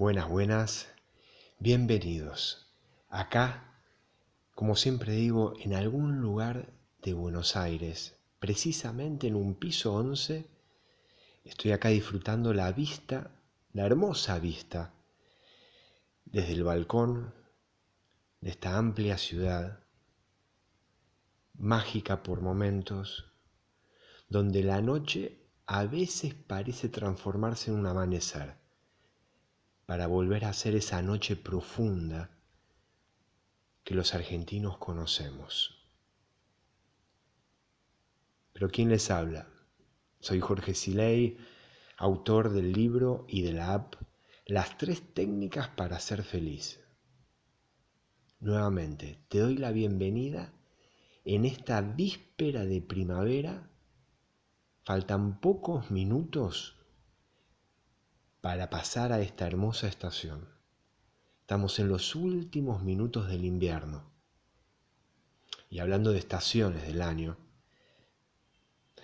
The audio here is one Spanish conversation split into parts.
Buenas, buenas, bienvenidos. Acá, como siempre digo, en algún lugar de Buenos Aires, precisamente en un piso 11, estoy acá disfrutando la vista, la hermosa vista, desde el balcón de esta amplia ciudad, mágica por momentos, donde la noche a veces parece transformarse en un amanecer, para volver a ser esa noche profunda que los argentinos conocemos. Pero ¿quién les habla? Soy Jorge Silei, autor del libro y de la app Las tres técnicas para ser feliz. Nuevamente, te doy la bienvenida en esta víspera de primavera. Faltan pocos minutos para pasar a esta hermosa estación. Estamos en los últimos minutos del invierno. Y hablando de estaciones del año,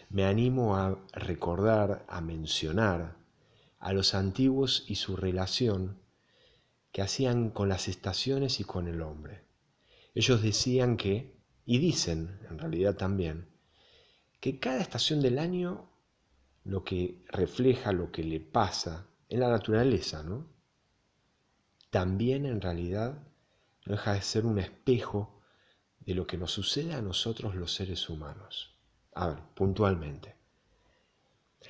me animo a recordar, a mencionar a los antiguos y su relación que hacían con las estaciones y con el hombre. Ellos decían que, y dicen en realidad también, que cada estación del año lo que refleja lo que le pasa en la naturaleza, ¿no? También en realidad no deja de ser un espejo de lo que nos sucede a nosotros los seres humanos. A ver, puntualmente.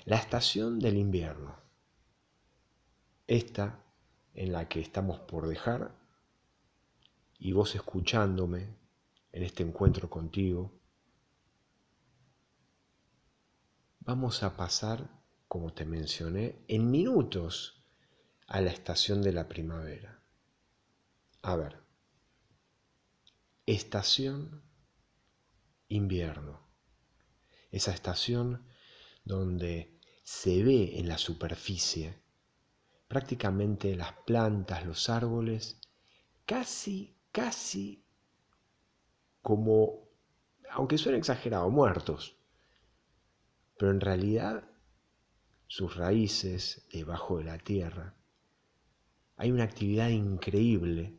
La estación del invierno. Esta en la que estamos por dejar y vos escuchándome en este encuentro contigo, vamos a pasar, como te mencioné, en minutos a la estación de la primavera. A ver, estación invierno, esa estación donde se ve en la superficie prácticamente las plantas, los árboles, casi, casi como, aunque suene exagerado, muertos. Pero en realidad sus raíces debajo de la tierra, hay una actividad increíble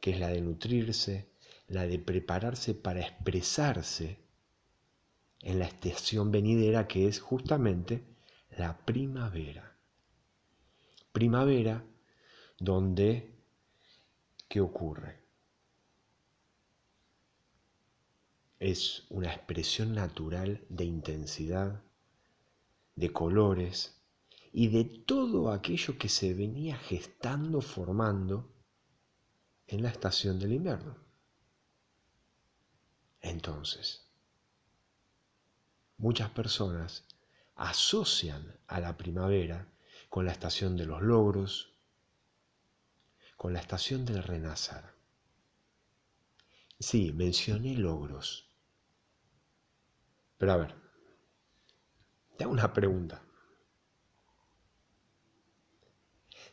que es la de nutrirse, la de prepararse para expresarse en la estación venidera que es justamente la primavera primavera donde, ¿qué ocurre? Es una expresión natural de intensidad, de colores y de todo aquello que se venía gestando, formando en la estación del invierno. Entonces, muchas personas asocian a la primavera con la estación de los logros, con la estación del renacer. Sí, mencioné logros. Pero a ver, una pregunta.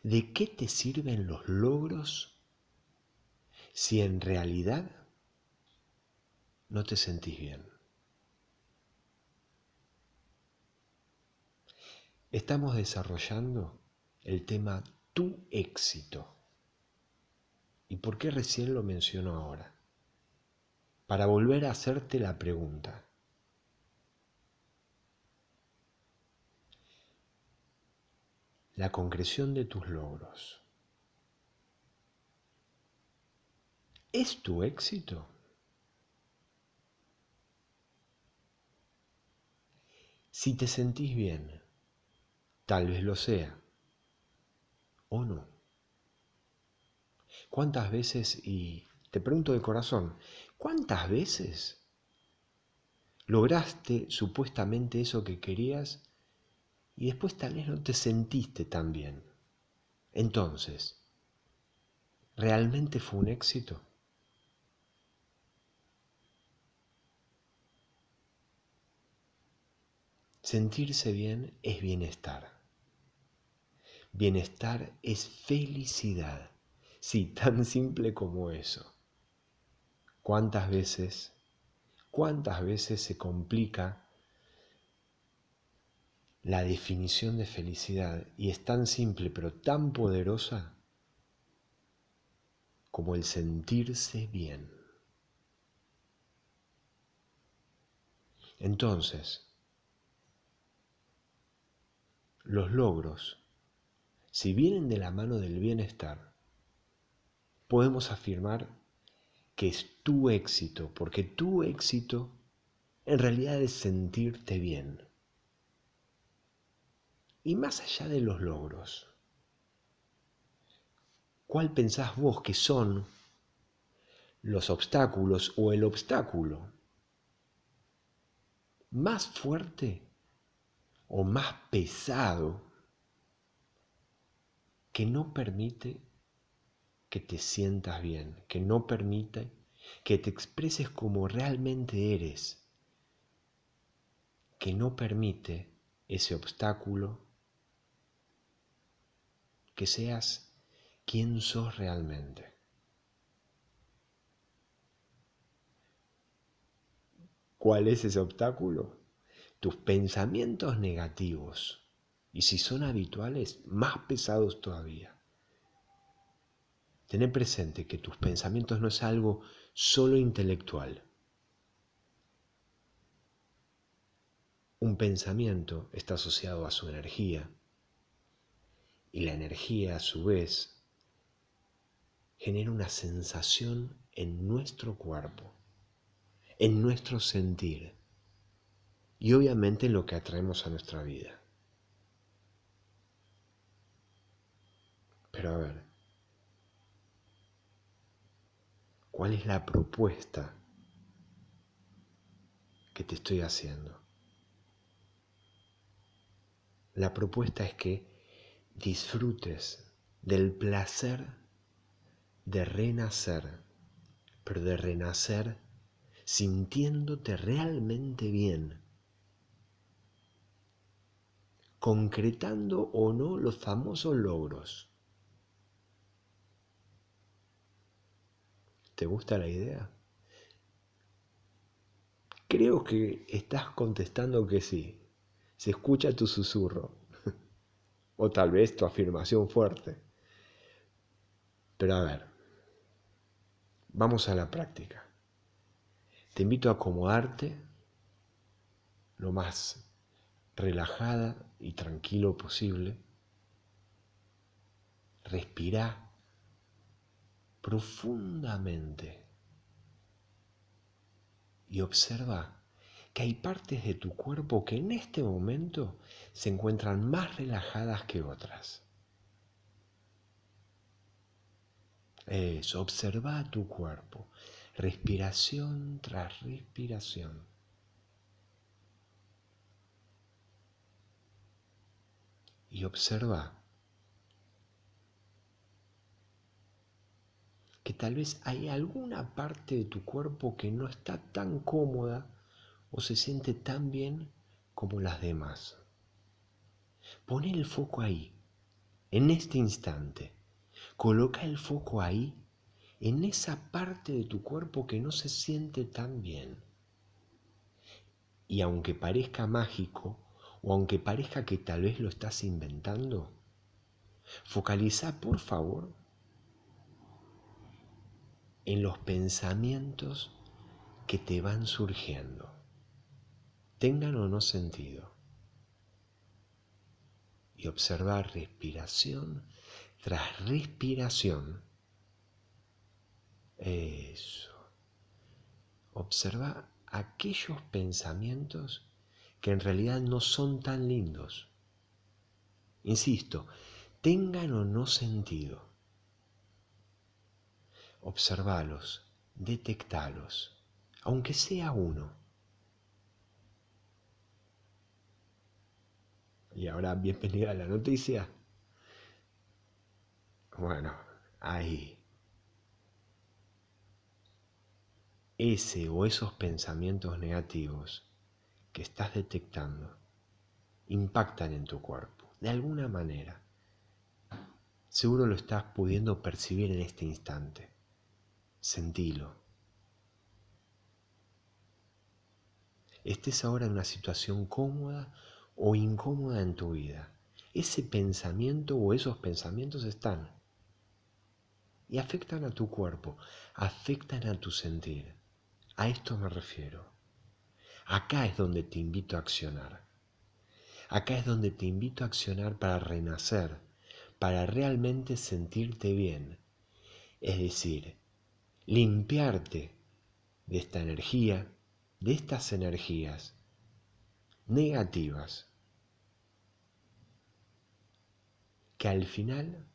¿De qué te sirven los logros si en realidad no te sentís bien? Estamos desarrollando el tema tu éxito. ¿Y por qué recién lo menciono ahora? Para volver a hacerte la pregunta. La concreción de tus logros. ¿Es tu éxito? Si te sentís bien, Tal vez lo sea. ¿O no? ¿Cuántas veces, y te pregunto de corazón, ¿cuántas veces lograste supuestamente eso que querías y después tal vez no te sentiste tan bien? Entonces, ¿realmente fue un éxito? Sentirse bien es bienestar. Bienestar es felicidad. Sí, tan simple como eso. ¿Cuántas veces, cuántas veces se complica la definición de felicidad y es tan simple pero tan poderosa como el sentirse bien. Entonces, los logros, si vienen de la mano del bienestar, podemos afirmar que es tu éxito, porque tu éxito en realidad es sentirte bien. Y más allá de los logros, ¿cuál pensás vos que son los obstáculos o el obstáculo más fuerte o más pesado que no permite que te sientas bien, que no permite que te expreses como realmente eres, que no permite ese obstáculo que seas quien sos realmente. ¿Cuál es ese obstáculo? Tus pensamientos negativos. Y si son habituales, más pesados todavía. Tener presente que tus pensamientos no es algo solo intelectual. Un pensamiento está asociado a su energía, y la energía a su vez genera una sensación en nuestro cuerpo, en nuestro sentir y obviamente en lo que atraemos a nuestra vida. Pero a ver, ¿cuál es la propuesta que te estoy haciendo? La propuesta es que disfrutes del placer de renacer, pero de renacer sintiéndote realmente bien, concretando o no los famosos logros. ¿Te gusta la idea? Creo que estás contestando que sí. Se escucha tu susurro o tal vez tu afirmación fuerte. Pero a ver, vamos a la práctica. Te invito a acomodarte lo más relajada y tranquilo posible. Respira profundamente y observa que hay partes de tu cuerpo que en este momento se encuentran más relajadas que otras. Eso, observa tu cuerpo, respiración tras respiración. Y observa que tal vez hay alguna parte de tu cuerpo que no está tan cómoda o se siente tan bien como las demás. Pon el foco ahí, en este instante. Coloca el foco ahí, en esa parte de tu cuerpo que no se siente tan bien. Y aunque parezca mágico, o aunque parezca que tal vez lo estás inventando, focaliza por favor en los pensamientos que te van surgiendo tengan o no sentido. Y observar respiración tras respiración. Eso. Observa aquellos pensamientos que en realidad no son tan lindos. Insisto, tengan o no sentido. Observalos, detectalos, aunque sea uno. Y ahora, bienvenida a la noticia. Bueno, ahí. Ese o esos pensamientos negativos que estás detectando impactan en tu cuerpo, de alguna manera. Seguro lo estás pudiendo percibir en este instante. Sentilo. Estés ahora en una situación cómoda o incómoda en tu vida, ese pensamiento o esos pensamientos están y afectan a tu cuerpo, afectan a tu sentir. A esto me refiero. Acá es donde te invito a accionar. Acá es donde te invito a accionar para renacer, para realmente sentirte bien. Es decir, limpiarte de esta energía, de estas energías negativas, que al final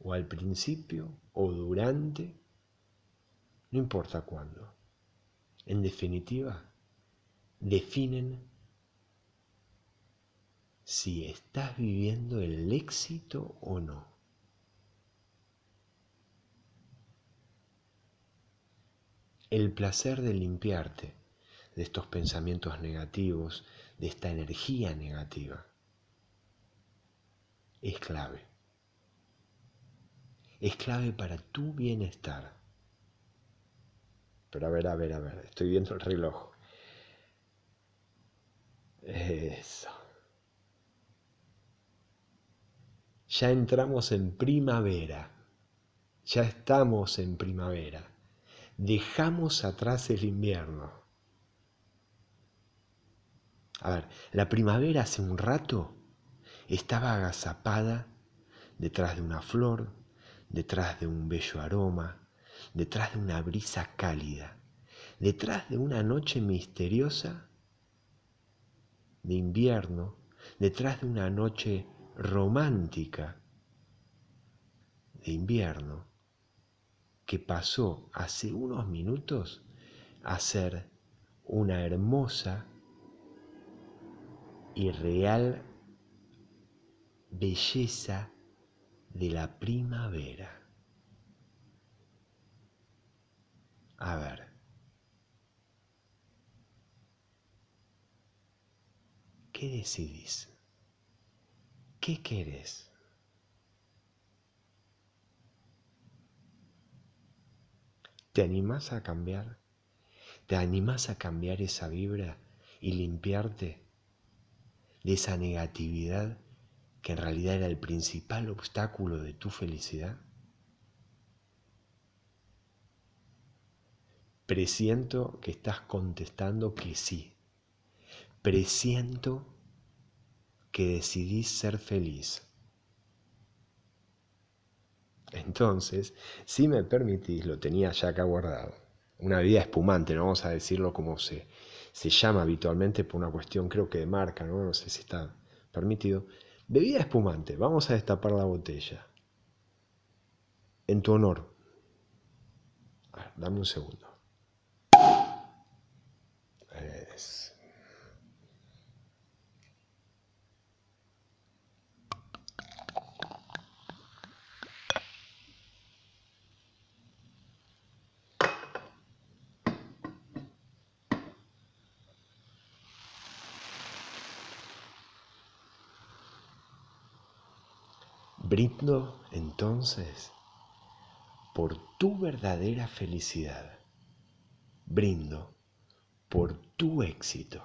o al principio o durante, no importa cuándo, en definitiva, definen si estás viviendo el éxito o no. El placer de limpiarte de estos pensamientos negativos, de esta energía negativa, es clave. Es clave para tu bienestar. Pero a ver, a ver, a ver, estoy viendo el reloj. Eso. Ya entramos en primavera. Ya estamos en primavera. Dejamos atrás el invierno. A ver, la primavera hace un rato estaba agazapada detrás de una flor, detrás de un bello aroma, detrás de una brisa cálida, detrás de una noche misteriosa de invierno, detrás de una noche romántica de invierno que pasó hace unos minutos a ser una hermosa y real belleza de la primavera. A ver. ¿Qué decidís? ¿Qué querés? ¿Te animás a cambiar? ¿Te animás a cambiar esa vibra y limpiarte de esa negatividad que en realidad era el principal obstáculo de tu felicidad? Presiento que estás contestando que sí. Presiento que decidís ser feliz. Entonces, si me permitís, lo tenía ya acá guardado. Una bebida espumante, no vamos a decirlo como se, se llama habitualmente por una cuestión creo que de marca, ¿no? no sé si está permitido. Bebida espumante, vamos a destapar la botella. En tu honor. dame un segundo. Brindo entonces por tu verdadera felicidad. Brindo por tu éxito.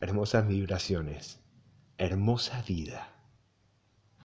Hermosas vibraciones, hermosa vida.